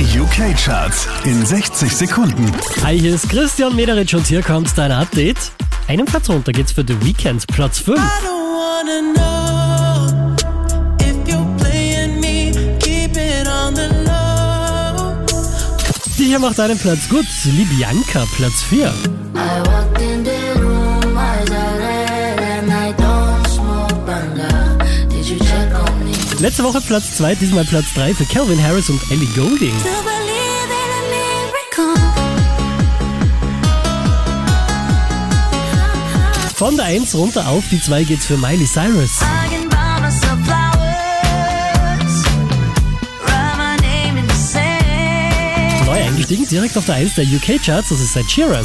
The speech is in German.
Die UK-Charts in 60 Sekunden. Hi, hier ist Christian Mederitsch und hier kommt dein Update. Einen Platz runter geht's für The Weeknd, Platz 5. I don't wanna know if you're playing me. Keep it on the low. Die hier macht einen Platz gut, Libianca, Platz 4. I walked in the Letzte Woche Platz 2, diesmal Platz 3 für Calvin Harris und Ellie miracle. Von der 1 runter auf die 2 geht's für Miley Cyrus. Neu eingestiegen, direkt auf der 1 der UK-Charts, das ist Ed Sheeran.